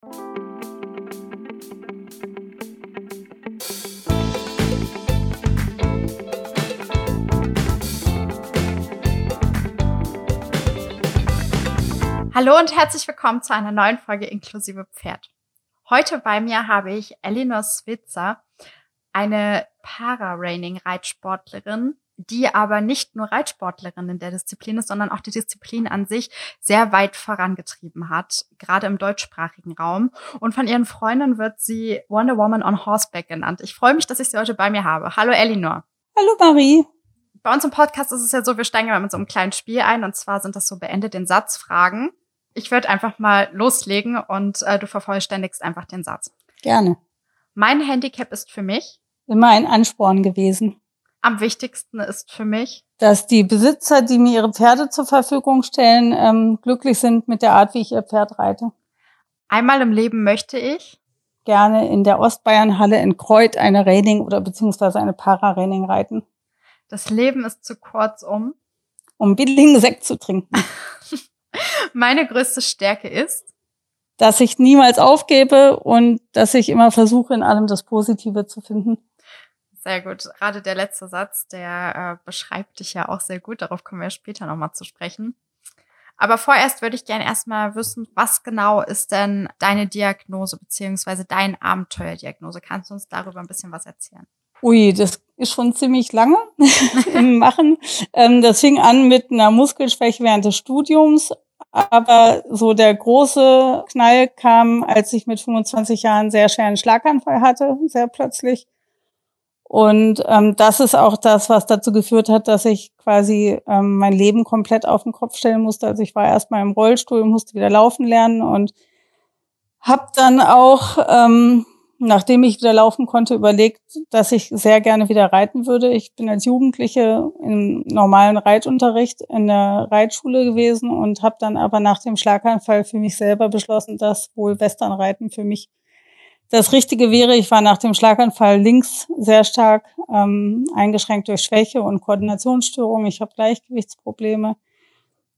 Hallo und herzlich willkommen zu einer neuen Folge inklusive Pferd. Heute bei mir habe ich Elinor Switzer, eine Para-Raining-Reitsportlerin, die aber nicht nur Reitsportlerin in der Disziplin ist, sondern auch die Disziplin an sich sehr weit vorangetrieben hat, gerade im deutschsprachigen Raum. Und von ihren Freunden wird sie Wonder Woman on Horseback genannt. Ich freue mich, dass ich sie heute bei mir habe. Hallo Elinor. Hallo Marie. Bei uns im Podcast ist es ja so, wir steigen immer mit so einem kleinen Spiel ein und zwar sind das so beende den Satz Fragen. Ich würde einfach mal loslegen und äh, du vervollständigst einfach den Satz. Gerne. Mein Handicap ist für mich immer ein Ansporn gewesen. Am wichtigsten ist für mich, dass die Besitzer, die mir ihre Pferde zur Verfügung stellen, ähm, glücklich sind mit der Art, wie ich ihr Pferd reite. Einmal im Leben möchte ich gerne in der Ostbayernhalle in Kreuth eine Raining oder beziehungsweise eine Para-Raining reiten. Das Leben ist zu kurz, um um billigen Sekt zu trinken. Meine größte Stärke ist, dass ich niemals aufgebe und dass ich immer versuche, in allem das Positive zu finden. Sehr gut. Gerade der letzte Satz, der äh, beschreibt dich ja auch sehr gut. Darauf kommen wir später nochmal zu sprechen. Aber vorerst würde ich gerne erstmal wissen, was genau ist denn deine Diagnose beziehungsweise dein Abenteuerdiagnose? Kannst du uns darüber ein bisschen was erzählen? Ui, das ist schon ziemlich lange im Machen. Ähm, das fing an mit einer Muskelschwäche während des Studiums, aber so der große Knall kam, als ich mit 25 Jahren sehr schweren Schlaganfall hatte, sehr plötzlich. Und ähm, das ist auch das, was dazu geführt hat, dass ich quasi ähm, mein Leben komplett auf den Kopf stellen musste. Also ich war erstmal im Rollstuhl, musste wieder laufen lernen und habe dann auch ähm, nachdem ich wieder laufen konnte, überlegt, dass ich sehr gerne wieder reiten würde. Ich bin als Jugendliche im normalen Reitunterricht in der Reitschule gewesen und habe dann aber nach dem Schlaganfall für mich selber beschlossen, dass wohl Westernreiten für mich das Richtige wäre. Ich war nach dem Schlaganfall links sehr stark ähm, eingeschränkt durch Schwäche und Koordinationsstörungen. Ich habe Gleichgewichtsprobleme.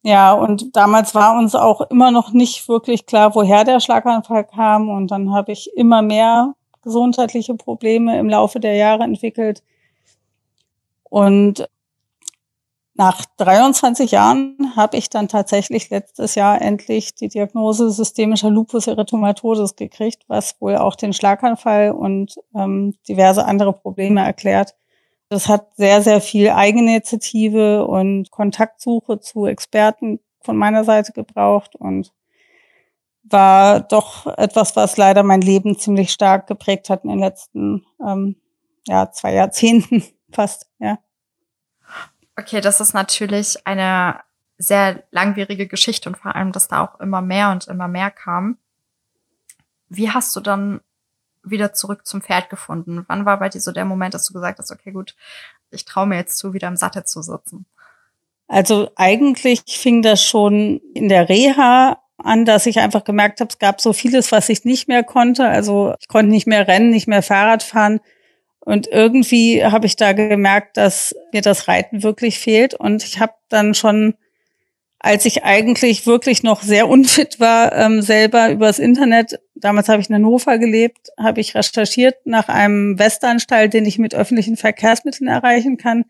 Ja, und damals war uns auch immer noch nicht wirklich klar, woher der Schlaganfall kam. Und dann habe ich immer mehr gesundheitliche Probleme im Laufe der Jahre entwickelt. Und nach 23 Jahren habe ich dann tatsächlich letztes Jahr endlich die Diagnose systemischer Lupus erythematodes gekriegt, was wohl auch den Schlaganfall und ähm, diverse andere Probleme erklärt. Das hat sehr, sehr viel Eigeninitiative und Kontaktsuche zu Experten von meiner Seite gebraucht und war doch etwas, was leider mein Leben ziemlich stark geprägt hat in den letzten ähm, ja, zwei Jahrzehnten fast, ja. Okay, das ist natürlich eine sehr langwierige Geschichte und vor allem, dass da auch immer mehr und immer mehr kam. Wie hast du dann wieder zurück zum Pferd gefunden? Wann war bei dir so der Moment, dass du gesagt hast, okay, gut, ich traue mir jetzt zu, wieder im Sattel zu sitzen? Also eigentlich fing das schon in der Reha an, dass ich einfach gemerkt habe, es gab so vieles, was ich nicht mehr konnte. Also ich konnte nicht mehr rennen, nicht mehr Fahrrad fahren. Und irgendwie habe ich da gemerkt, dass mir das Reiten wirklich fehlt. Und ich habe dann schon als ich eigentlich wirklich noch sehr unfit war, ähm, selber übers Internet, damals habe ich in Hannover gelebt, habe ich recherchiert nach einem Westernstall, den ich mit öffentlichen Verkehrsmitteln erreichen kann.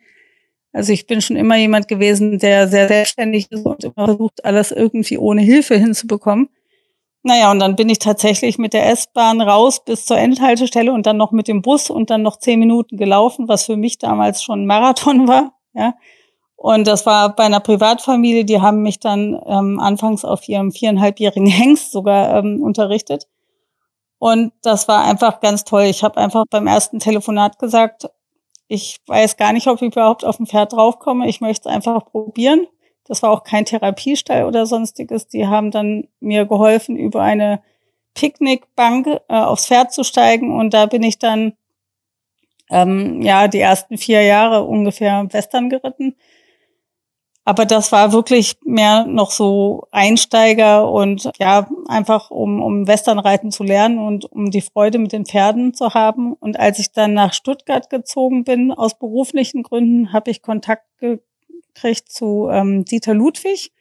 Also ich bin schon immer jemand gewesen, der sehr selbstständig ist und immer versucht, alles irgendwie ohne Hilfe hinzubekommen. Naja, und dann bin ich tatsächlich mit der S-Bahn raus bis zur Endhaltestelle und dann noch mit dem Bus und dann noch zehn Minuten gelaufen, was für mich damals schon ein Marathon war. Ja. Und das war bei einer Privatfamilie, die haben mich dann ähm, anfangs auf ihrem viereinhalbjährigen Hengst sogar ähm, unterrichtet. Und das war einfach ganz toll. Ich habe einfach beim ersten Telefonat gesagt, ich weiß gar nicht, ob ich überhaupt auf dem Pferd draufkomme. Ich möchte es einfach probieren. Das war auch kein Therapiestall oder sonstiges. Die haben dann mir geholfen, über eine Picknickbank äh, aufs Pferd zu steigen. Und da bin ich dann ähm, ja die ersten vier Jahre ungefähr Western geritten. Aber das war wirklich mehr noch so Einsteiger und ja, einfach um, um Westernreiten zu lernen und um die Freude mit den Pferden zu haben. Und als ich dann nach Stuttgart gezogen bin, aus beruflichen Gründen, habe ich Kontakt gekriegt zu ähm, Dieter Ludwig.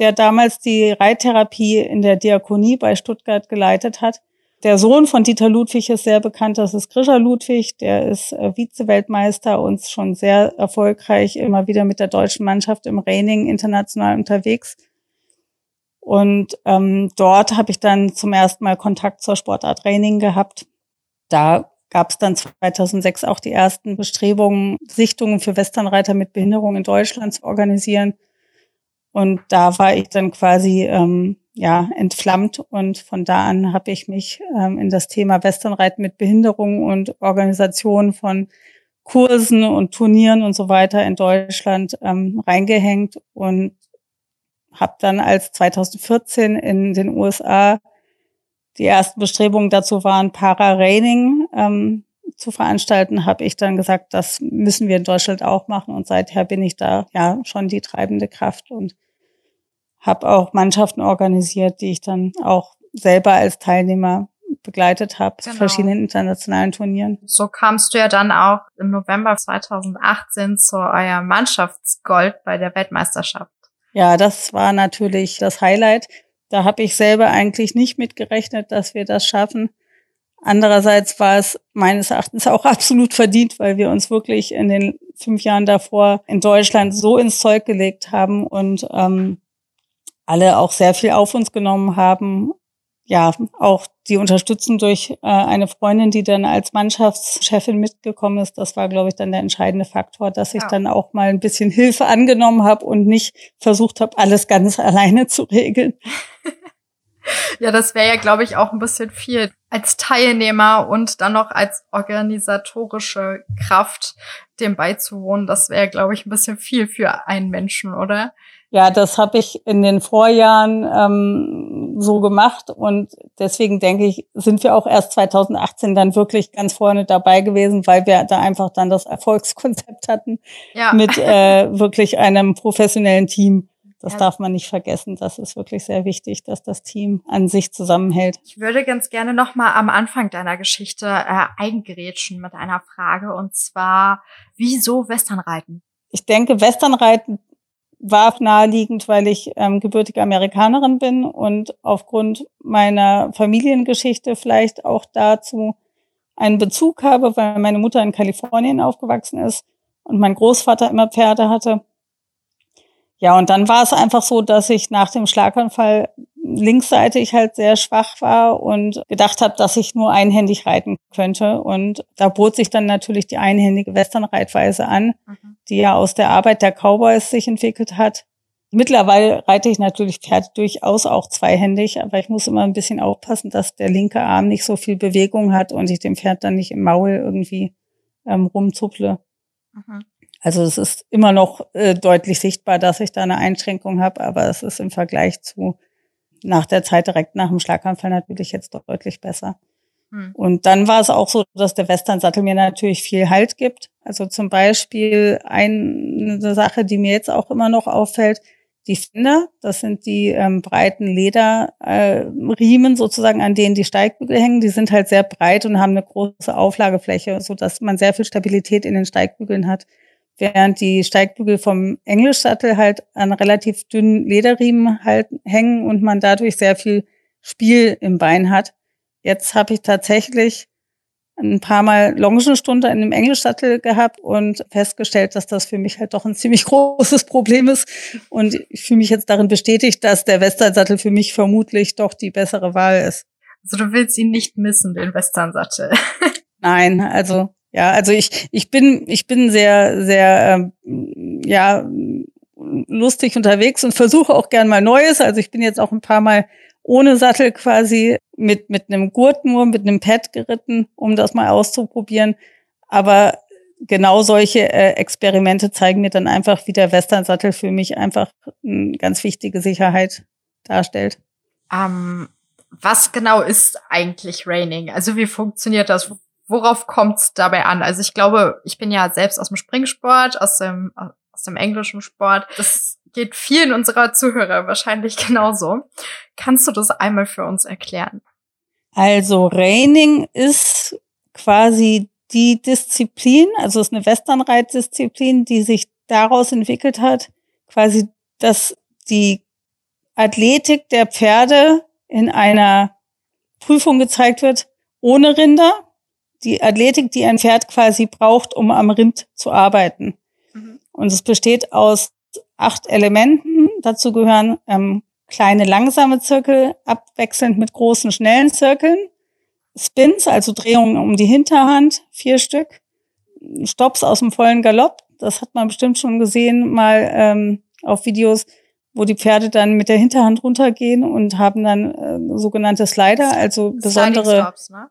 der damals die Reittherapie in der Diakonie bei Stuttgart geleitet hat. Der Sohn von Dieter Ludwig ist sehr bekannt, das ist Grisha Ludwig, der ist äh, Vize-Weltmeister und schon sehr erfolgreich immer wieder mit der deutschen Mannschaft im Reining international unterwegs. Und ähm, dort habe ich dann zum ersten Mal Kontakt zur Sportart Reining gehabt. Da gab es dann 2006 auch die ersten Bestrebungen, Sichtungen für Westernreiter mit Behinderung in Deutschland zu organisieren. Und da war ich dann quasi ähm, ja entflammt und von da an habe ich mich ähm, in das Thema Westernreiten mit Behinderung und Organisation von Kursen und Turnieren und so weiter in Deutschland ähm, reingehängt und habe dann als 2014 in den USA die ersten Bestrebungen dazu waren, Para-Raining ähm, zu veranstalten, habe ich dann gesagt, das müssen wir in Deutschland auch machen. Und seither bin ich da ja schon die treibende Kraft und habe auch Mannschaften organisiert, die ich dann auch selber als Teilnehmer begleitet habe genau. verschiedenen internationalen Turnieren. So kamst du ja dann auch im November 2018 zu euer Mannschaftsgold bei der Weltmeisterschaft. Ja, das war natürlich das Highlight. Da habe ich selber eigentlich nicht mitgerechnet, dass wir das schaffen. Andererseits war es meines Erachtens auch absolut verdient, weil wir uns wirklich in den fünf Jahren davor in Deutschland so ins Zeug gelegt haben und ähm, alle auch sehr viel auf uns genommen haben. Ja, auch die Unterstützung durch äh, eine Freundin, die dann als Mannschaftschefin mitgekommen ist, das war, glaube ich, dann der entscheidende Faktor, dass ich ja. dann auch mal ein bisschen Hilfe angenommen habe und nicht versucht habe, alles ganz alleine zu regeln. ja, das wäre ja, glaube ich, auch ein bisschen viel als Teilnehmer und dann noch als organisatorische Kraft dem beizuwohnen. Das wäre, glaube ich, ein bisschen viel für einen Menschen, oder? Ja, das habe ich in den Vorjahren ähm, so gemacht und deswegen denke ich, sind wir auch erst 2018 dann wirklich ganz vorne dabei gewesen, weil wir da einfach dann das Erfolgskonzept hatten ja. mit äh, wirklich einem professionellen Team. Das ja. darf man nicht vergessen. Das ist wirklich sehr wichtig, dass das Team an sich zusammenhält. Ich würde ganz gerne noch mal am Anfang deiner Geschichte äh, eingerätschen mit einer Frage und zwar, wieso Westernreiten? Ich denke, Westernreiten war naheliegend, weil ich ähm, gebürtige Amerikanerin bin und aufgrund meiner Familiengeschichte vielleicht auch dazu einen Bezug habe, weil meine Mutter in Kalifornien aufgewachsen ist und mein Großvater immer Pferde hatte. Ja, und dann war es einfach so, dass ich nach dem Schlaganfall linksseitig halt sehr schwach war und gedacht habe, dass ich nur einhändig reiten könnte. Und da bot sich dann natürlich die einhändige Westernreitweise an, mhm. Die ja aus der Arbeit der Cowboys sich entwickelt hat. Mittlerweile reite ich natürlich Pferde durchaus auch zweihändig, aber ich muss immer ein bisschen aufpassen, dass der linke Arm nicht so viel Bewegung hat und ich dem Pferd dann nicht im Maul irgendwie ähm, rumzupple. Mhm. Also es ist immer noch äh, deutlich sichtbar, dass ich da eine Einschränkung habe, aber es ist im Vergleich zu nach der Zeit direkt nach dem Schlaganfall natürlich jetzt deutlich besser. Hm. Und dann war es auch so, dass der Western-Sattel mir natürlich viel Halt gibt. Also zum Beispiel eine Sache, die mir jetzt auch immer noch auffällt, die Finder, das sind die ähm, breiten Lederriemen äh, sozusagen, an denen die Steigbügel hängen. Die sind halt sehr breit und haben eine große Auflagefläche, so dass man sehr viel Stabilität in den Steigbügeln hat während die Steigbügel vom Englischsattel halt an relativ dünnen Lederriemen halt hängen und man dadurch sehr viel Spiel im Bein hat. Jetzt habe ich tatsächlich ein paar Mal Longenstunde in einem Englischsattel gehabt und festgestellt, dass das für mich halt doch ein ziemlich großes Problem ist. Und ich fühle mich jetzt darin bestätigt, dass der Westernsattel für mich vermutlich doch die bessere Wahl ist. Also du willst ihn nicht missen, den Westernsattel. Nein, also ja, also ich, ich bin, ich bin sehr, sehr, ähm, ja, lustig unterwegs und versuche auch gern mal Neues. Also ich bin jetzt auch ein paar Mal ohne Sattel quasi mit, mit einem Gurt nur, mit einem Pad geritten, um das mal auszuprobieren. Aber genau solche äh, Experimente zeigen mir dann einfach, wie der Western-Sattel für mich einfach eine ganz wichtige Sicherheit darstellt. Ähm, was genau ist eigentlich Raining? Also wie funktioniert das? worauf kommt es dabei an? Also ich glaube, ich bin ja selbst aus dem Springsport, aus dem, dem englischen Sport. Das geht vielen unserer Zuhörer wahrscheinlich genauso. Kannst du das einmal für uns erklären? Also Reining ist quasi die Disziplin, also es ist eine Westernreitdisziplin, die sich daraus entwickelt hat, quasi, dass die Athletik der Pferde in einer Prüfung gezeigt wird, ohne Rinder. Die Athletik, die ein Pferd quasi braucht, um am Rind zu arbeiten. Mhm. Und es besteht aus acht Elementen. Dazu gehören ähm, kleine langsame Zirkel, abwechselnd mit großen schnellen Zirkeln. Spins, also Drehungen um die Hinterhand, vier Stück. Stops aus dem vollen Galopp, das hat man bestimmt schon gesehen, mal ähm, auf Videos, wo die Pferde dann mit der Hinterhand runtergehen und haben dann äh, sogenannte Slider, also besondere. Stops, ne?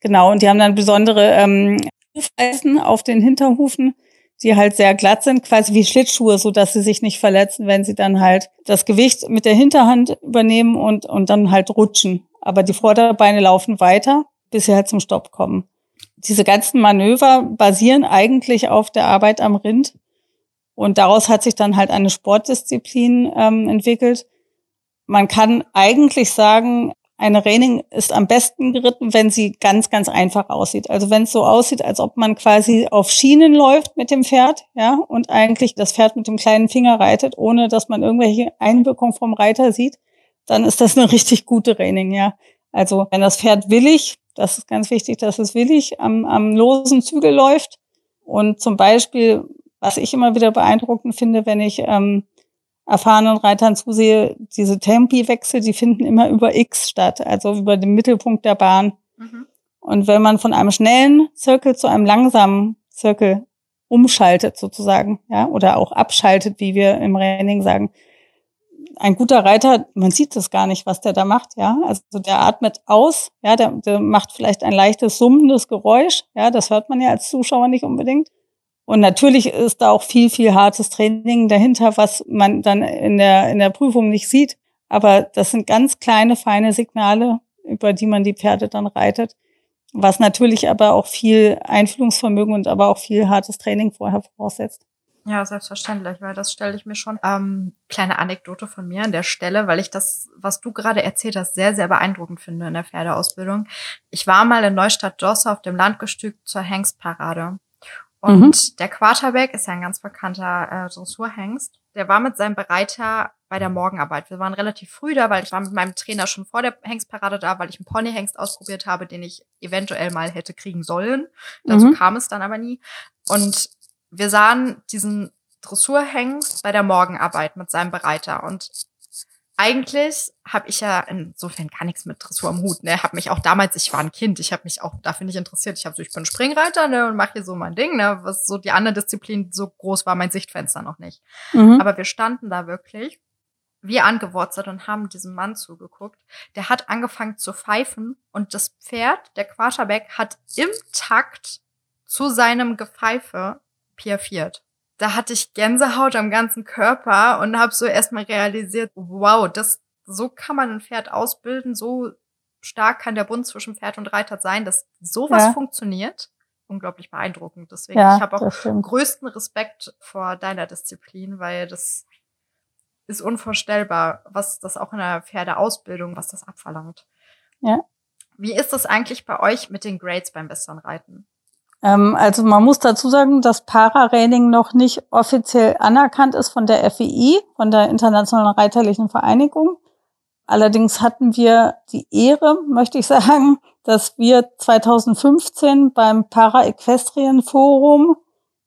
Genau, und die haben dann besondere ähm, Hufeisen auf den Hinterhufen, die halt sehr glatt sind, quasi wie Schlittschuhe, so dass sie sich nicht verletzen, wenn sie dann halt das Gewicht mit der Hinterhand übernehmen und, und dann halt rutschen. Aber die Vorderbeine laufen weiter, bis sie halt zum Stopp kommen. Diese ganzen Manöver basieren eigentlich auf der Arbeit am Rind. Und daraus hat sich dann halt eine Sportdisziplin ähm, entwickelt. Man kann eigentlich sagen, eine Reining ist am besten geritten, wenn sie ganz, ganz einfach aussieht. Also wenn es so aussieht, als ob man quasi auf Schienen läuft mit dem Pferd, ja, und eigentlich das Pferd mit dem kleinen Finger reitet, ohne dass man irgendwelche Einwirkungen vom Reiter sieht, dann ist das eine richtig gute Reining, ja. Also wenn das Pferd willig, das ist ganz wichtig, dass es willig am, am losen Zügel läuft. Und zum Beispiel, was ich immer wieder beeindruckend finde, wenn ich ähm, erfahrenen Reitern zusehe, diese Tempiwechsel, die finden immer über X statt, also über den Mittelpunkt der Bahn. Mhm. Und wenn man von einem schnellen Zirkel zu einem langsamen Zirkel umschaltet sozusagen, ja, oder auch abschaltet, wie wir im Training sagen, ein guter Reiter, man sieht das gar nicht, was der da macht, ja. Also der atmet aus, ja, der, der macht vielleicht ein leichtes summendes Geräusch, ja, das hört man ja als Zuschauer nicht unbedingt. Und natürlich ist da auch viel, viel hartes Training dahinter, was man dann in der, in der Prüfung nicht sieht. Aber das sind ganz kleine, feine Signale, über die man die Pferde dann reitet. Was natürlich aber auch viel Einfühlungsvermögen und aber auch viel hartes Training vorher voraussetzt. Ja, selbstverständlich, weil das stelle ich mir schon. Ähm, kleine Anekdote von mir an der Stelle, weil ich das, was du gerade erzählt hast, sehr, sehr beeindruckend finde in der Pferdeausbildung. Ich war mal in Neustadt-Josse auf dem Landgestüt zur Hengstparade. Und mhm. der Quarterback ist ja ein ganz bekannter äh, Dressurhengst. Der war mit seinem Bereiter bei der Morgenarbeit. Wir waren relativ früh da, weil ich war mit meinem Trainer schon vor der Hengstparade da, weil ich einen Ponyhengst ausprobiert habe, den ich eventuell mal hätte kriegen sollen. Dazu mhm. kam es dann aber nie. Und wir sahen diesen Dressurhengst bei der Morgenarbeit mit seinem Bereiter. Und eigentlich habe ich ja insofern gar nichts mit Dressur am Hut. Ne, habe mich auch damals, ich war ein Kind, ich habe mich auch dafür nicht interessiert. Ich habe so, ich bin Springreiter ne und mache hier so mein Ding. Ne, was so die andere Disziplin so groß war, mein Sichtfenster noch nicht. Mhm. Aber wir standen da wirklich wie angewurzelt und haben diesem Mann zugeguckt. Der hat angefangen zu pfeifen und das Pferd, der Quarterback, hat im Takt zu seinem Gepfeife piafiert da hatte ich Gänsehaut am ganzen Körper und habe so erstmal realisiert, wow, das so kann man ein Pferd ausbilden, so stark kann der Bund zwischen Pferd und Reiter sein, dass sowas ja. funktioniert. Unglaublich beeindruckend. Deswegen, ja, ich habe auch größten Respekt vor deiner Disziplin, weil das ist unvorstellbar, was das auch in der Pferdeausbildung, was das abverlangt. Ja. Wie ist das eigentlich bei euch mit den Grades beim Westernreiten? Ähm, also man muss dazu sagen, dass Para-Raining noch nicht offiziell anerkannt ist von der FEI, von der Internationalen Reiterlichen Vereinigung. Allerdings hatten wir die Ehre, möchte ich sagen, dass wir 2015 beim Para-Equestrien Forum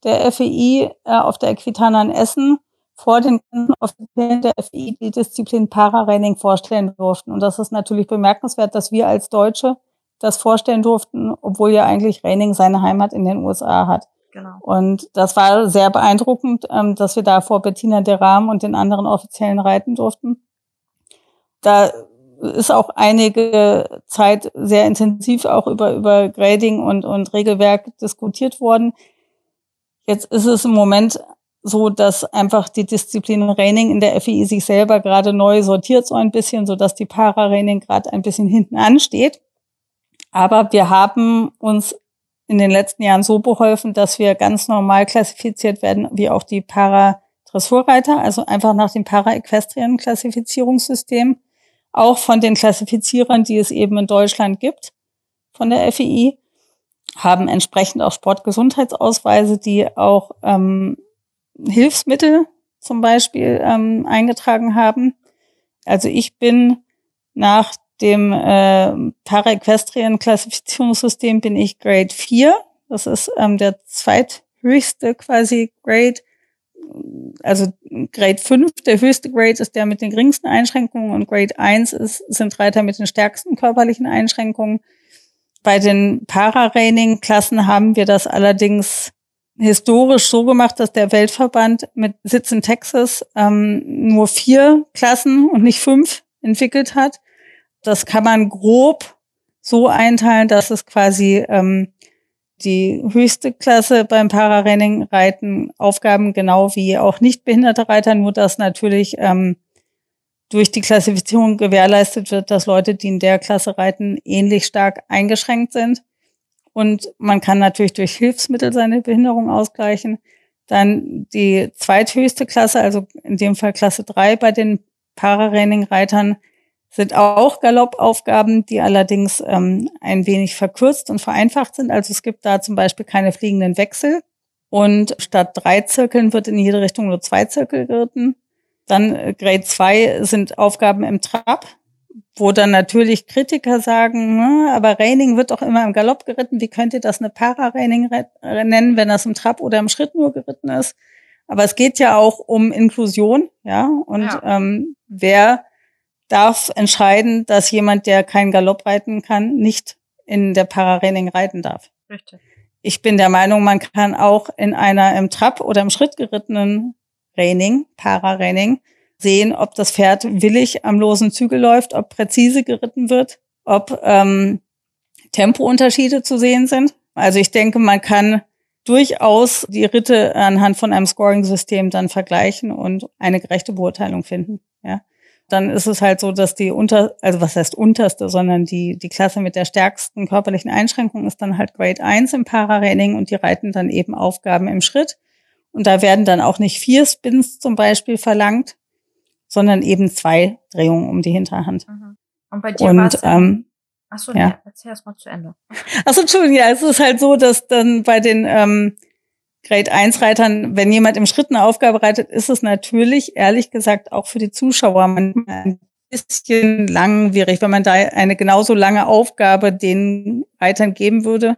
der FEI äh, auf der Equitana in Essen vor den Offiziellen der FEI die Disziplin Para-Raining vorstellen durften. Und das ist natürlich bemerkenswert, dass wir als Deutsche das vorstellen durften, obwohl ja eigentlich Reining seine Heimat in den USA hat. Genau. Und das war sehr beeindruckend, ähm, dass wir da vor Bettina de Rahm und den anderen Offiziellen reiten durften. Da ist auch einige Zeit sehr intensiv auch über, über Grading und, und Regelwerk diskutiert worden. Jetzt ist es im Moment so, dass einfach die Disziplin Raining in der FEI sich selber gerade neu sortiert so ein bisschen, so dass die Para-Raining gerade ein bisschen hinten ansteht. Aber wir haben uns in den letzten Jahren so beholfen, dass wir ganz normal klassifiziert werden, wie auch die Para-Dressurreiter, also einfach nach dem Para-Equestrien-Klassifizierungssystem, auch von den Klassifizierern, die es eben in Deutschland gibt, von der FEI, haben entsprechend auch Sportgesundheitsausweise, die auch ähm, Hilfsmittel zum Beispiel ähm, eingetragen haben. Also ich bin nach dem äh, Para-Equestrian-Klassifizierungssystem bin ich Grade 4. Das ist ähm, der zweithöchste quasi Grade. Also Grade 5, der höchste Grade ist der mit den geringsten Einschränkungen und Grade 1 ist, sind Reiter mit den stärksten körperlichen Einschränkungen. Bei den Para-Raining-Klassen haben wir das allerdings historisch so gemacht, dass der Weltverband mit Sitz in Texas ähm, nur vier Klassen und nicht fünf entwickelt hat. Das kann man grob so einteilen, dass es quasi ähm, die höchste Klasse beim Pararaining-Reiten Aufgaben genau wie auch nicht behinderte Reiter, nur dass natürlich ähm, durch die Klassifizierung gewährleistet wird, dass Leute, die in der Klasse reiten, ähnlich stark eingeschränkt sind. Und man kann natürlich durch Hilfsmittel seine Behinderung ausgleichen. Dann die zweithöchste Klasse, also in dem Fall Klasse 3 bei den Pararaining-Reitern, sind auch Galoppaufgaben, die allerdings ähm, ein wenig verkürzt und vereinfacht sind. Also es gibt da zum Beispiel keine fliegenden Wechsel. Und statt drei Zirkeln wird in jede Richtung nur zwei Zirkel geritten. Dann äh, Grade 2 sind Aufgaben im Trab wo dann natürlich Kritiker sagen, ne, aber Raining wird doch immer im Galopp geritten. Wie könnt ihr das eine Para-Raining nennen, wenn das im Trab oder im Schritt nur geritten ist? Aber es geht ja auch um Inklusion, ja. Und ja. Ähm, wer darf entscheiden, dass jemand, der keinen Galopp reiten kann, nicht in der Para-Raining reiten darf? Richtig. Ich bin der Meinung, man kann auch in einer im Trab oder im Schritt gerittenen Raining, Para-Raining, sehen, ob das Pferd willig am losen Zügel läuft, ob präzise geritten wird, ob ähm, Tempounterschiede zu sehen sind. Also ich denke, man kann durchaus die Ritte anhand von einem Scoring-System dann vergleichen und eine gerechte Beurteilung finden. Dann ist es halt so, dass die unter, also was heißt unterste, sondern die, die Klasse mit der stärksten körperlichen Einschränkung ist dann halt Grade 1 im Pararaining und die reiten dann eben Aufgaben im Schritt. Und da werden dann auch nicht vier Spins zum Beispiel verlangt, sondern eben zwei Drehungen um die Hinterhand. Mhm. Und bei dir war es ähm, Achso, ja. Nee, erzähl erst mal zu Ende. Achso, Entschuldigung, ja, es ist halt so, dass dann bei den ähm, Grade 1 Reitern, wenn jemand im Schritt eine Aufgabe reitet, ist es natürlich, ehrlich gesagt, auch für die Zuschauer manchmal ein bisschen langwierig, wenn man da eine genauso lange Aufgabe den Reitern geben würde,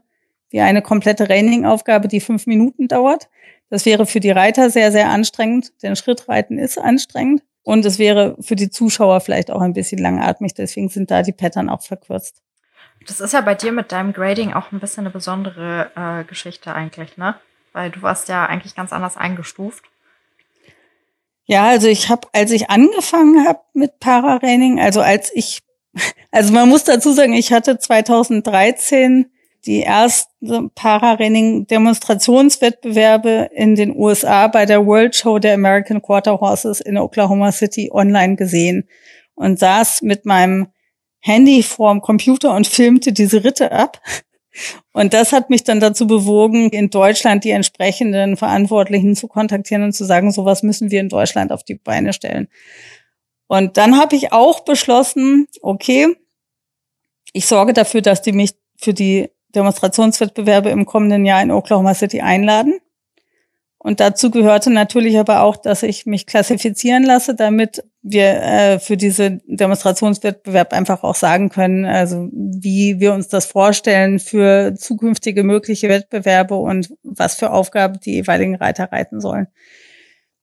wie eine komplette Raining-Aufgabe, die fünf Minuten dauert. Das wäre für die Reiter sehr, sehr anstrengend, denn Schrittreiten ist anstrengend. Und es wäre für die Zuschauer vielleicht auch ein bisschen langatmig, deswegen sind da die Pattern auch verkürzt. Das ist ja bei dir mit deinem Grading auch ein bisschen eine besondere äh, Geschichte eigentlich, ne? Weil du warst ja eigentlich ganz anders eingestuft. Ja, also ich habe, als ich angefangen habe mit Pararaining, also als ich, also man muss dazu sagen, ich hatte 2013 die ersten Para-Raining-Demonstrationswettbewerbe in den USA bei der World Show der American Quarter Horses in Oklahoma City online gesehen und saß mit meinem Handy vorm Computer und filmte diese Ritte ab. Und das hat mich dann dazu bewogen, in Deutschland die entsprechenden Verantwortlichen zu kontaktieren und zu sagen, sowas müssen wir in Deutschland auf die Beine stellen. Und dann habe ich auch beschlossen, okay, ich sorge dafür, dass die mich für die Demonstrationswettbewerbe im kommenden Jahr in Oklahoma City einladen. Und dazu gehörte natürlich aber auch, dass ich mich klassifizieren lasse, damit wir äh, für diese Demonstrationswettbewerb einfach auch sagen können, also wie wir uns das vorstellen für zukünftige mögliche Wettbewerbe und was für Aufgaben die jeweiligen Reiter reiten sollen.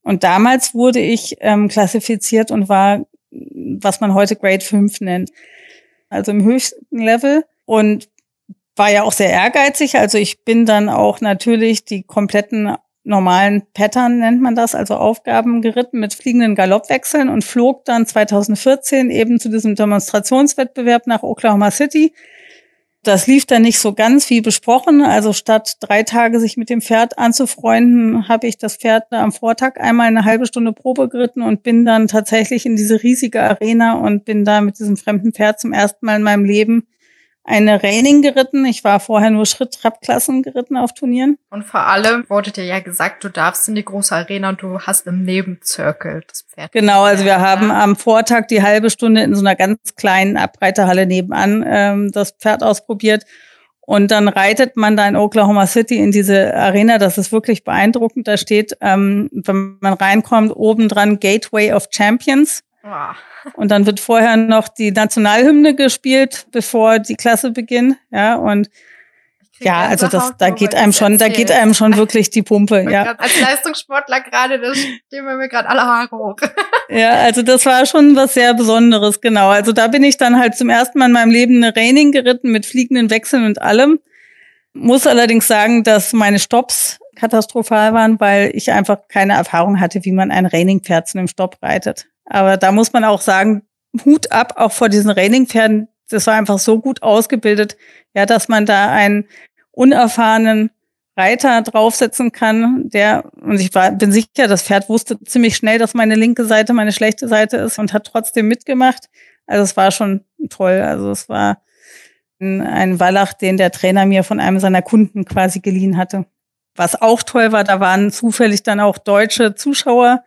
Und damals wurde ich ähm, klassifiziert und war, was man heute Grade 5 nennt, also im höchsten Level. Und war ja auch sehr ehrgeizig. Also ich bin dann auch natürlich die kompletten normalen Pattern nennt man das, also Aufgaben geritten mit fliegenden Galoppwechseln und flog dann 2014 eben zu diesem Demonstrationswettbewerb nach Oklahoma City. Das lief dann nicht so ganz wie besprochen. Also statt drei Tage sich mit dem Pferd anzufreunden, habe ich das Pferd am Vortag einmal eine halbe Stunde Probe geritten und bin dann tatsächlich in diese riesige Arena und bin da mit diesem fremden Pferd zum ersten Mal in meinem Leben eine Raining geritten. Ich war vorher nur Schritt-Trab-Klassen geritten auf Turnieren. Und vor allem wurde dir ja gesagt, du darfst in die große Arena und du hast im Nebenzirkel das Pferd. Genau, also wir haben am Vortag die halbe Stunde in so einer ganz kleinen Abreiterhalle nebenan ähm, das Pferd ausprobiert. Und dann reitet man da in Oklahoma City in diese Arena. Das ist wirklich beeindruckend. Da steht, ähm, wenn man reinkommt, oben dran Gateway of Champions. Und dann wird vorher noch die Nationalhymne gespielt, bevor die Klasse beginnt. Ja, und ja, also das, da geht einem schon, da geht einem schon wirklich die Pumpe, ja. Als Leistungssportler gerade, da stehen mir gerade alle Haare hoch. Ja, also das war schon was sehr Besonderes, genau. Also da bin ich dann halt zum ersten Mal in meinem Leben eine Raining geritten mit fliegenden Wechseln und allem. Muss allerdings sagen, dass meine Stops katastrophal waren, weil ich einfach keine Erfahrung hatte, wie man ein Raining-Pferd zu einem Stopp reitet. Aber da muss man auch sagen, Hut ab, auch vor diesen Raining-Pferden. Das war einfach so gut ausgebildet, ja, dass man da einen unerfahrenen Reiter draufsetzen kann, der, und ich war, bin sicher, das Pferd wusste ziemlich schnell, dass meine linke Seite meine schlechte Seite ist und hat trotzdem mitgemacht. Also es war schon toll. Also es war ein, ein Wallach, den der Trainer mir von einem seiner Kunden quasi geliehen hatte. Was auch toll war, da waren zufällig dann auch deutsche Zuschauer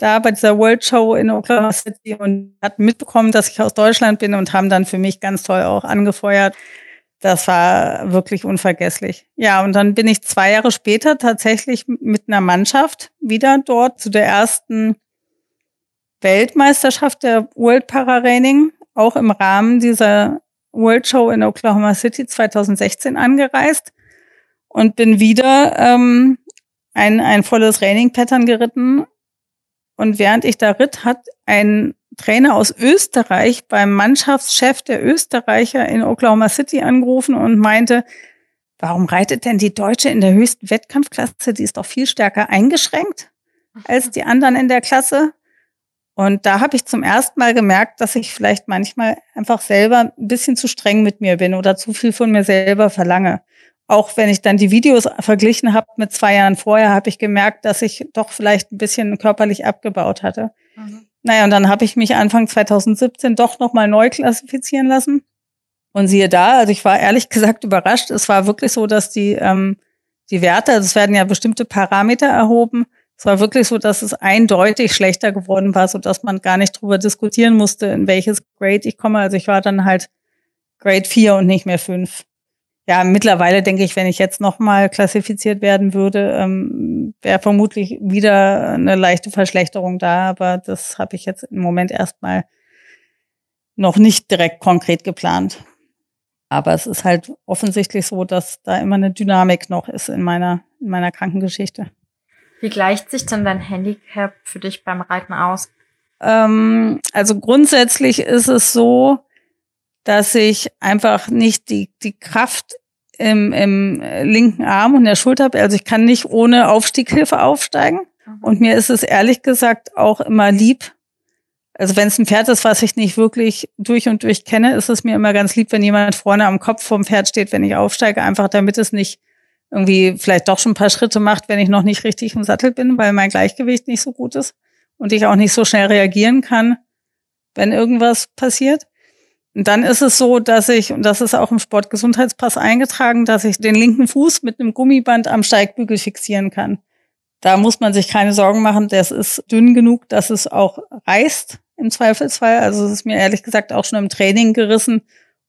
da bei dieser World Show in Oklahoma City und hatten mitbekommen, dass ich aus Deutschland bin und haben dann für mich ganz toll auch angefeuert. Das war wirklich unvergesslich. Ja, und dann bin ich zwei Jahre später tatsächlich mit einer Mannschaft wieder dort zu der ersten Weltmeisterschaft der World Pararaining, auch im Rahmen dieser World Show in Oklahoma City 2016 angereist und bin wieder ähm, ein, ein volles Raining-Pattern geritten. Und während ich da ritt, hat ein Trainer aus Österreich beim Mannschaftschef der Österreicher in Oklahoma City angerufen und meinte, warum reitet denn die Deutsche in der höchsten Wettkampfklasse? Die ist doch viel stärker eingeschränkt als die anderen in der Klasse. Und da habe ich zum ersten Mal gemerkt, dass ich vielleicht manchmal einfach selber ein bisschen zu streng mit mir bin oder zu viel von mir selber verlange. Auch wenn ich dann die Videos verglichen habe mit zwei Jahren vorher, habe ich gemerkt, dass ich doch vielleicht ein bisschen körperlich abgebaut hatte. Mhm. Naja, und dann habe ich mich Anfang 2017 doch nochmal neu klassifizieren lassen. Und siehe da, also ich war ehrlich gesagt überrascht. Es war wirklich so, dass die, ähm, die Werte, also es werden ja bestimmte Parameter erhoben. Es war wirklich so, dass es eindeutig schlechter geworden war, so dass man gar nicht drüber diskutieren musste, in welches Grade ich komme. Also ich war dann halt Grade 4 und nicht mehr 5 ja, mittlerweile denke ich, wenn ich jetzt nochmal klassifiziert werden würde, ähm, wäre vermutlich wieder eine leichte Verschlechterung da, aber das habe ich jetzt im Moment erstmal noch nicht direkt konkret geplant. Aber es ist halt offensichtlich so, dass da immer eine Dynamik noch ist in meiner, in meiner Krankengeschichte. Wie gleicht sich denn dein Handicap für dich beim Reiten aus? Ähm, also grundsätzlich ist es so, dass ich einfach nicht die, die Kraft im, im linken Arm und der Schulter habe. Also ich kann nicht ohne Aufstieghilfe aufsteigen. Mhm. Und mir ist es ehrlich gesagt auch immer lieb. Also wenn es ein Pferd ist, was ich nicht wirklich durch und durch kenne, ist es mir immer ganz lieb, wenn jemand vorne am Kopf vom Pferd steht, wenn ich aufsteige, einfach damit es nicht irgendwie vielleicht doch schon ein paar Schritte macht, wenn ich noch nicht richtig im Sattel bin, weil mein Gleichgewicht nicht so gut ist und ich auch nicht so schnell reagieren kann, wenn irgendwas passiert. Und dann ist es so, dass ich, und das ist auch im Sportgesundheitspass eingetragen, dass ich den linken Fuß mit einem Gummiband am Steigbügel fixieren kann. Da muss man sich keine Sorgen machen. Das ist dünn genug, dass es auch reißt im Zweifelsfall. Also es ist mir ehrlich gesagt auch schon im Training gerissen,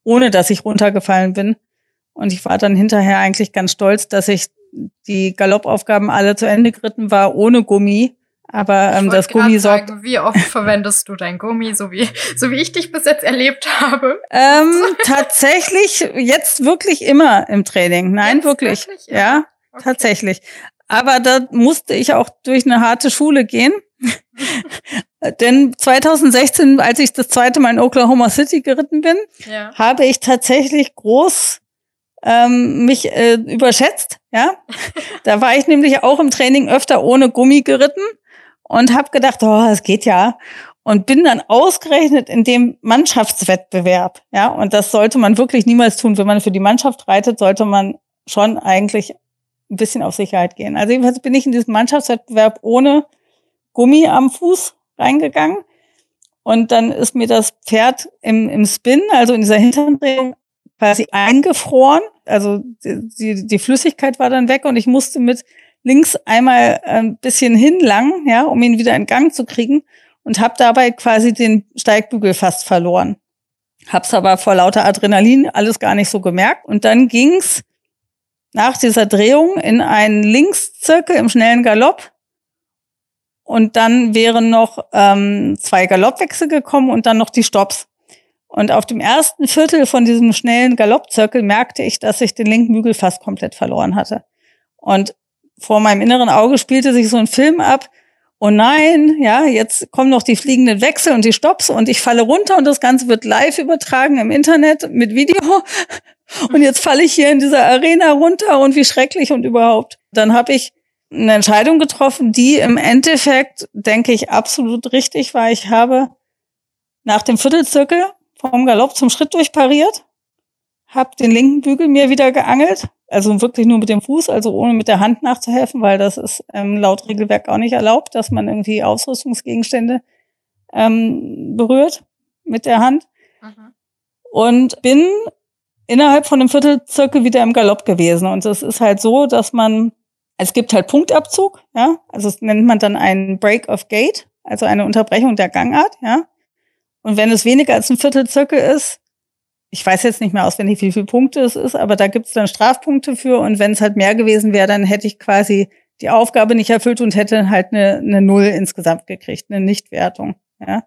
ohne dass ich runtergefallen bin. Und ich war dann hinterher eigentlich ganz stolz, dass ich die Galoppaufgaben alle zu Ende geritten war ohne Gummi aber ähm, das Gummi sorgt. Sagen, wie oft verwendest du dein Gummi, so wie, so wie ich dich bis jetzt erlebt habe? Ähm, tatsächlich jetzt wirklich immer im Training. Nein, jetzt wirklich. wirklich ja, okay. tatsächlich. Aber da musste ich auch durch eine harte Schule gehen. Denn 2016, als ich das zweite Mal in Oklahoma City geritten bin, ja. habe ich tatsächlich groß ähm, mich äh, überschätzt. Ja, da war ich nämlich auch im Training öfter ohne Gummi geritten und habe gedacht, oh, es geht ja. Und bin dann ausgerechnet in dem Mannschaftswettbewerb. Ja, und das sollte man wirklich niemals tun. Wenn man für die Mannschaft reitet, sollte man schon eigentlich ein bisschen auf Sicherheit gehen. Also jedenfalls bin ich in diesem Mannschaftswettbewerb ohne Gummi am Fuß reingegangen. Und dann ist mir das Pferd im, im Spin, also in dieser Hinterhandrehung, quasi eingefroren. Also die, die Flüssigkeit war dann weg und ich musste mit links einmal ein bisschen hinlang, ja, um ihn wieder in Gang zu kriegen und habe dabei quasi den Steigbügel fast verloren. Hab's aber vor lauter Adrenalin alles gar nicht so gemerkt und dann ging's nach dieser Drehung in einen Linkszirkel im schnellen Galopp Und dann wären noch ähm, zwei Galoppwechsel gekommen und dann noch die Stops. Und auf dem ersten Viertel von diesem schnellen Galoppzirkel merkte ich, dass ich den linken Bügel fast komplett verloren hatte. Und vor meinem inneren Auge spielte sich so ein Film ab. Oh nein, ja, jetzt kommen noch die fliegenden Wechsel und die Stops und ich falle runter und das Ganze wird live übertragen im Internet mit Video. Und jetzt falle ich hier in dieser Arena runter und wie schrecklich und überhaupt. Dann habe ich eine Entscheidung getroffen, die im Endeffekt, denke ich, absolut richtig war. Ich habe nach dem Viertelzirkel vom Galopp zum Schritt durchpariert, habe den linken Bügel mir wieder geangelt, also wirklich nur mit dem Fuß, also ohne mit der Hand nachzuhelfen, weil das ist ähm, laut Regelwerk auch nicht erlaubt, dass man irgendwie Ausrüstungsgegenstände ähm, berührt mit der Hand. Mhm. Und bin innerhalb von einem Viertelzirkel wieder im Galopp gewesen. Und es ist halt so, dass man, es gibt halt Punktabzug, ja, also das nennt man dann einen Break of Gate, also eine Unterbrechung der Gangart, ja. Und wenn es weniger als ein Viertelzirkel ist, ich weiß jetzt nicht mehr auswendig, wie viele Punkte es ist, aber da gibt es dann Strafpunkte für. Und wenn es halt mehr gewesen wäre, dann hätte ich quasi die Aufgabe nicht erfüllt und hätte halt eine, eine Null insgesamt gekriegt, eine Nichtwertung. Ja.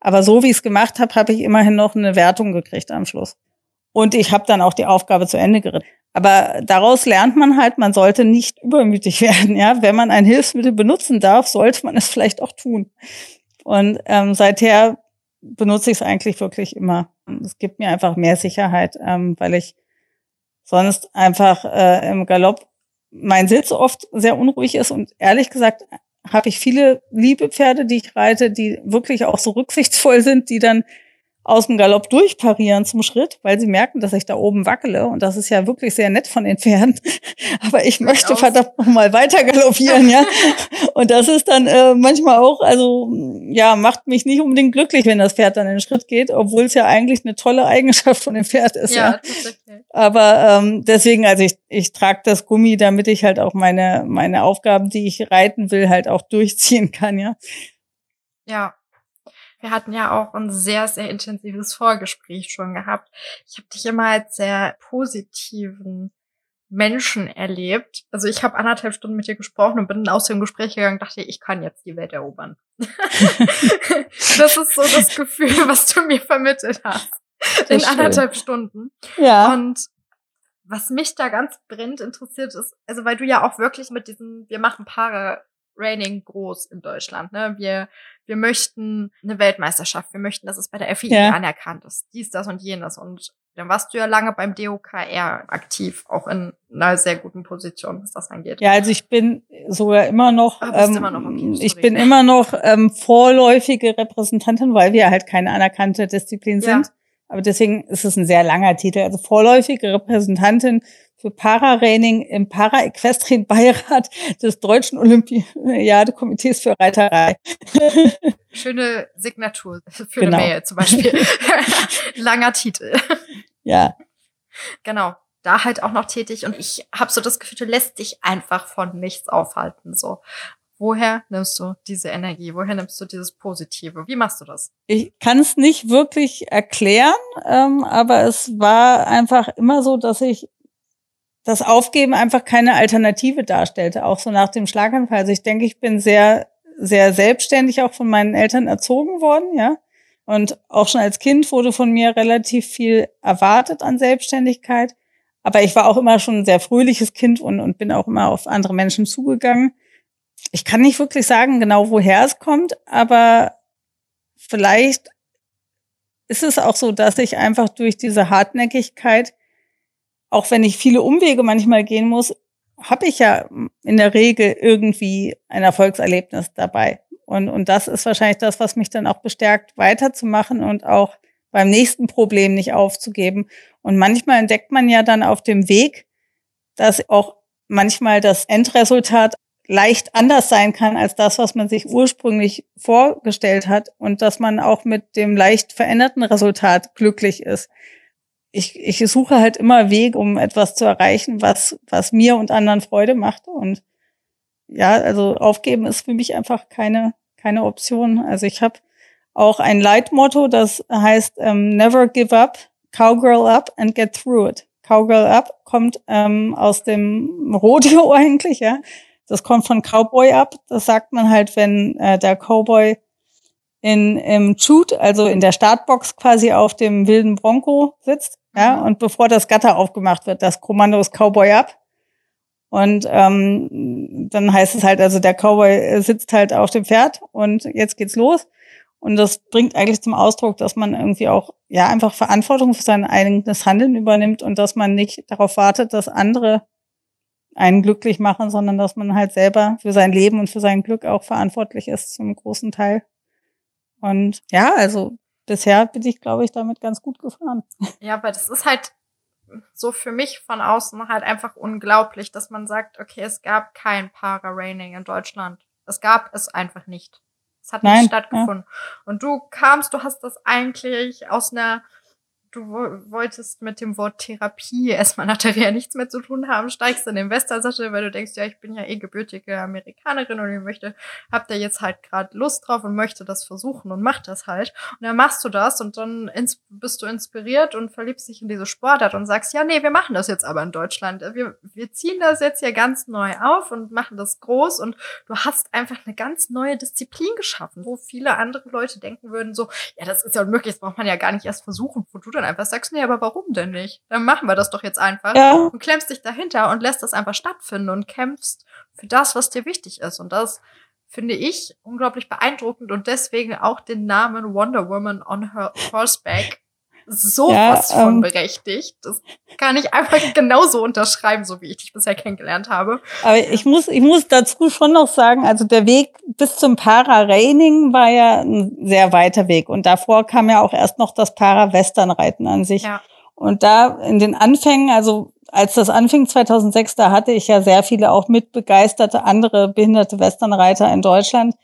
Aber so wie ich es gemacht habe, habe ich immerhin noch eine Wertung gekriegt am Schluss. Und ich habe dann auch die Aufgabe zu Ende geritten. Aber daraus lernt man halt, man sollte nicht übermütig werden. Ja, wenn man ein Hilfsmittel benutzen darf, sollte man es vielleicht auch tun. Und ähm, seither benutze ich es eigentlich wirklich immer. Es gibt mir einfach mehr Sicherheit, ähm, weil ich sonst einfach äh, im Galopp mein Sitz oft sehr unruhig ist und ehrlich gesagt habe ich viele liebe Pferde, die ich reite, die wirklich auch so rücksichtsvoll sind, die dann aus dem Galopp durchparieren zum Schritt, weil sie merken, dass ich da oben wackele. Und das ist ja wirklich sehr nett von den Pferden. Aber ich möchte verdammt noch mal weiter galoppieren, ja. Und das ist dann äh, manchmal auch, also ja, macht mich nicht unbedingt glücklich, wenn das Pferd dann in den Schritt geht, obwohl es ja eigentlich eine tolle Eigenschaft von dem Pferd ist. Ja, ja. Okay. Aber ähm, deswegen, also ich, ich trage das Gummi, damit ich halt auch meine, meine Aufgaben, die ich reiten will, halt auch durchziehen kann, ja. Ja, wir hatten ja auch ein sehr, sehr intensives Vorgespräch schon gehabt. Ich habe dich immer als sehr positiven Menschen erlebt. Also ich habe anderthalb Stunden mit dir gesprochen und bin aus dem Gespräch gegangen und dachte, ich kann jetzt die Welt erobern. das ist so das Gefühl, was du mir vermittelt hast. in anderthalb Stunden. Ja. Und was mich da ganz brennend interessiert ist, also weil du ja auch wirklich mit diesem, wir machen Paare Raining groß in Deutschland. Ne? Wir, wir möchten eine Weltmeisterschaft, wir möchten, dass es bei der FIA ja. anerkannt ist. Dies, das und jenes. Und dann warst du ja lange beim DOKR aktiv, auch in einer sehr guten Position, was das angeht. Ja, also ich bin sogar immer noch, ah, ähm, immer noch okay, ich bin immer noch ähm, vorläufige Repräsentantin, weil wir halt keine anerkannte Disziplin sind. Ja. Aber deswegen ist es ein sehr langer Titel. Also vorläufige Repräsentantin für Para-Raining im Para-Equestrien-Beirat des Deutschen Olympiadekomitees für Reiterei. Schöne Signatur für genau. eine Mail zum Beispiel. Langer Titel. Ja. Genau. Da halt auch noch tätig und ich habe so das Gefühl, du lässt dich einfach von nichts aufhalten. So, woher nimmst du diese Energie? Woher nimmst du dieses Positive? Wie machst du das? Ich kann es nicht wirklich erklären, ähm, aber es war einfach immer so, dass ich das Aufgeben einfach keine Alternative darstellte, auch so nach dem Schlaganfall. Also ich denke, ich bin sehr, sehr selbstständig auch von meinen Eltern erzogen worden, ja. Und auch schon als Kind wurde von mir relativ viel erwartet an Selbstständigkeit. Aber ich war auch immer schon ein sehr fröhliches Kind und, und bin auch immer auf andere Menschen zugegangen. Ich kann nicht wirklich sagen, genau woher es kommt, aber vielleicht ist es auch so, dass ich einfach durch diese Hartnäckigkeit auch wenn ich viele Umwege manchmal gehen muss, habe ich ja in der Regel irgendwie ein Erfolgserlebnis dabei. Und, und das ist wahrscheinlich das, was mich dann auch bestärkt, weiterzumachen und auch beim nächsten Problem nicht aufzugeben. Und manchmal entdeckt man ja dann auf dem Weg, dass auch manchmal das Endresultat leicht anders sein kann als das, was man sich ursprünglich vorgestellt hat und dass man auch mit dem leicht veränderten Resultat glücklich ist ich, ich suche halt immer Wege, um etwas zu erreichen, was, was mir und anderen Freude macht. Und ja, also aufgeben ist für mich einfach keine, keine Option. Also ich habe auch ein Leitmotto, das heißt ähm, Never give up, Cowgirl up and get through it. Cowgirl up kommt ähm, aus dem Rodeo eigentlich, ja. Das kommt von Cowboy ab. Das sagt man halt, wenn äh, der Cowboy in im Shoot, also in der Startbox quasi auf dem wilden Bronco sitzt. Ja, mhm. und bevor das Gatter aufgemacht wird, das Kommando ist Cowboy ab. Und ähm, dann heißt es halt, also der Cowboy sitzt halt auf dem Pferd und jetzt geht's los. Und das bringt eigentlich zum Ausdruck, dass man irgendwie auch ja einfach Verantwortung für sein eigenes Handeln übernimmt und dass man nicht darauf wartet, dass andere einen glücklich machen, sondern dass man halt selber für sein Leben und für sein Glück auch verantwortlich ist zum großen Teil. Und ja, also bisher bin ich, glaube ich, damit ganz gut gefahren. Ja, aber das ist halt so für mich von außen halt einfach unglaublich, dass man sagt, okay, es gab kein Para-Raining in Deutschland. Es gab es einfach nicht. Es hat Nein, nicht stattgefunden. Ja. Und du kamst, du hast das eigentlich aus einer du wolltest mit dem Wort Therapie erstmal nachher nichts mehr zu tun haben, steigst in den Westersattel, weil du denkst, ja, ich bin ja eh gebürtige Amerikanerin und ich möchte, hab da jetzt halt gerade Lust drauf und möchte das versuchen und mach das halt. Und dann machst du das und dann bist du inspiriert und verliebst dich in diese Sportart und sagst, ja, nee, wir machen das jetzt aber in Deutschland. Wir, wir ziehen das jetzt hier ganz neu auf und machen das groß und du hast einfach eine ganz neue Disziplin geschaffen, wo viele andere Leute denken würden so, ja, das ist ja unmöglich, das braucht man ja gar nicht erst versuchen, wo du dann einfach sagst, nee, aber warum denn nicht? Dann machen wir das doch jetzt einfach. Ja. Und klemmst dich dahinter und lässt das einfach stattfinden und kämpfst für das, was dir wichtig ist. Und das finde ich unglaublich beeindruckend und deswegen auch den Namen Wonder Woman on her horseback so ja, was von ähm, berechtigt. Das kann ich einfach genauso unterschreiben, so wie ich dich bisher kennengelernt habe. Aber ich muss, ich muss dazu schon noch sagen, also der Weg bis zum Para-Raining war ja ein sehr weiter Weg. Und davor kam ja auch erst noch das Para-Western-Reiten an sich. Ja. Und da in den Anfängen, also als das anfing 2006, da hatte ich ja sehr viele auch mitbegeisterte andere behinderte Westernreiter in Deutschland,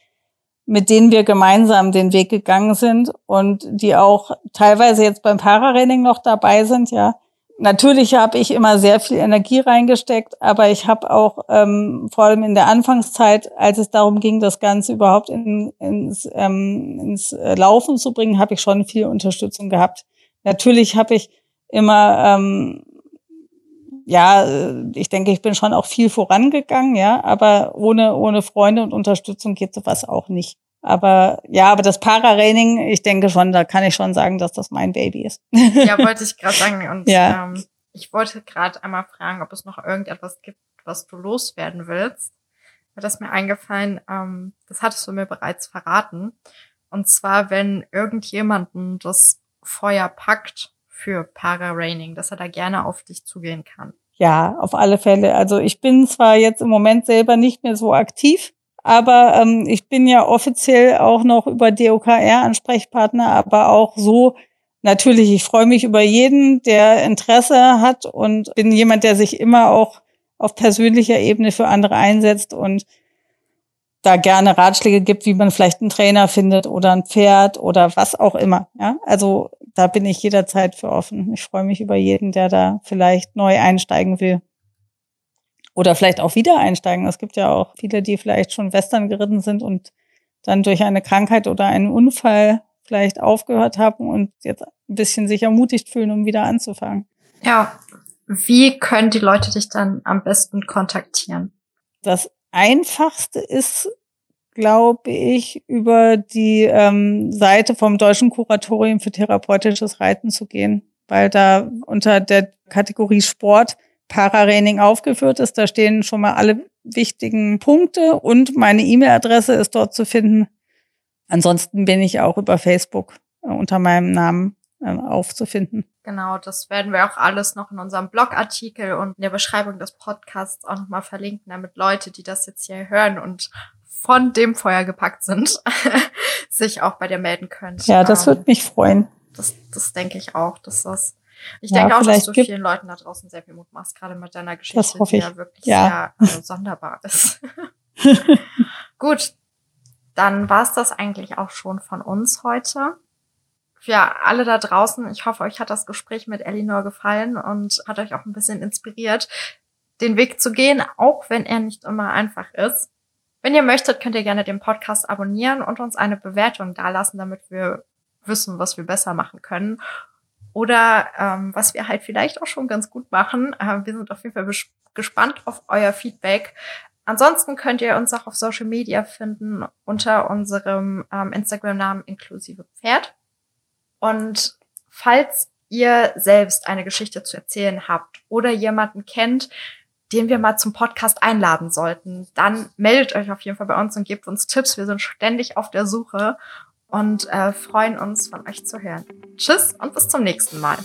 mit denen wir gemeinsam den Weg gegangen sind und die auch teilweise jetzt beim Pararaining noch dabei sind, ja. Natürlich habe ich immer sehr viel Energie reingesteckt, aber ich habe auch ähm, vor allem in der Anfangszeit, als es darum ging, das Ganze überhaupt in, ins, ähm, ins Laufen zu bringen, habe ich schon viel Unterstützung gehabt. Natürlich habe ich immer ähm, ja, ich denke, ich bin schon auch viel vorangegangen, ja, aber ohne, ohne Freunde und Unterstützung geht sowas auch nicht. Aber ja, aber das Para-Raining, ich denke schon, da kann ich schon sagen, dass das mein Baby ist. Ja, wollte ich gerade sagen. Und ja. ähm, ich wollte gerade einmal fragen, ob es noch irgendetwas gibt, was du loswerden willst. Das ist mir eingefallen, ähm, das hattest du mir bereits verraten. Und zwar, wenn irgendjemanden das Feuer packt für Para-Raining, dass er da gerne auf dich zugehen kann. Ja, auf alle Fälle. Also ich bin zwar jetzt im Moment selber nicht mehr so aktiv, aber ähm, ich bin ja offiziell auch noch über DOKR Ansprechpartner, aber auch so natürlich, ich freue mich über jeden, der Interesse hat und bin jemand, der sich immer auch auf persönlicher Ebene für andere einsetzt und da gerne Ratschläge gibt, wie man vielleicht einen Trainer findet oder ein Pferd oder was auch immer. Ja, also da bin ich jederzeit für offen. Ich freue mich über jeden, der da vielleicht neu einsteigen will. Oder vielleicht auch wieder einsteigen. Es gibt ja auch viele, die vielleicht schon Western geritten sind und dann durch eine Krankheit oder einen Unfall vielleicht aufgehört haben und jetzt ein bisschen sich ermutigt fühlen, um wieder anzufangen. Ja, wie können die Leute dich dann am besten kontaktieren? Das einfachste ist, glaube ich, über die ähm, Seite vom Deutschen Kuratorium für therapeutisches Reiten zu gehen, weil da unter der Kategorie Sport Pararaining aufgeführt ist. Da stehen schon mal alle wichtigen Punkte und meine E-Mail-Adresse ist dort zu finden. Ansonsten bin ich auch über Facebook äh, unter meinem Namen äh, aufzufinden. Genau, das werden wir auch alles noch in unserem Blogartikel und in der Beschreibung des Podcasts auch nochmal verlinken, damit Leute, die das jetzt hier hören und von dem Feuer gepackt sind, sich auch bei dir melden können. Ja, das ähm, würde mich freuen. Das, das denke ich auch, dass das ich ja, denke auch, dass du vielen Leuten da draußen sehr viel Mut machst, gerade mit deiner Geschichte, die ja wirklich ja. sehr äh, sonderbar ist. Gut, dann war's das eigentlich auch schon von uns heute. Für alle da draußen, ich hoffe, euch hat das Gespräch mit Elinor gefallen und hat euch auch ein bisschen inspiriert, den Weg zu gehen, auch wenn er nicht immer einfach ist. Wenn ihr möchtet, könnt ihr gerne den Podcast abonnieren und uns eine Bewertung dalassen, damit wir wissen, was wir besser machen können. Oder ähm, was wir halt vielleicht auch schon ganz gut machen. Äh, wir sind auf jeden Fall gespannt auf euer Feedback. ansonsten könnt ihr uns auch auf Social Media finden unter unserem ähm, Instagram-Namen inklusive Pferd. Und falls ihr selbst eine Geschichte zu erzählen habt oder jemanden kennt, den wir mal zum Podcast einladen sollten, dann meldet euch auf jeden Fall bei uns und gebt uns Tipps. Wir sind ständig auf der Suche und äh, freuen uns, von euch zu hören. Tschüss und bis zum nächsten Mal.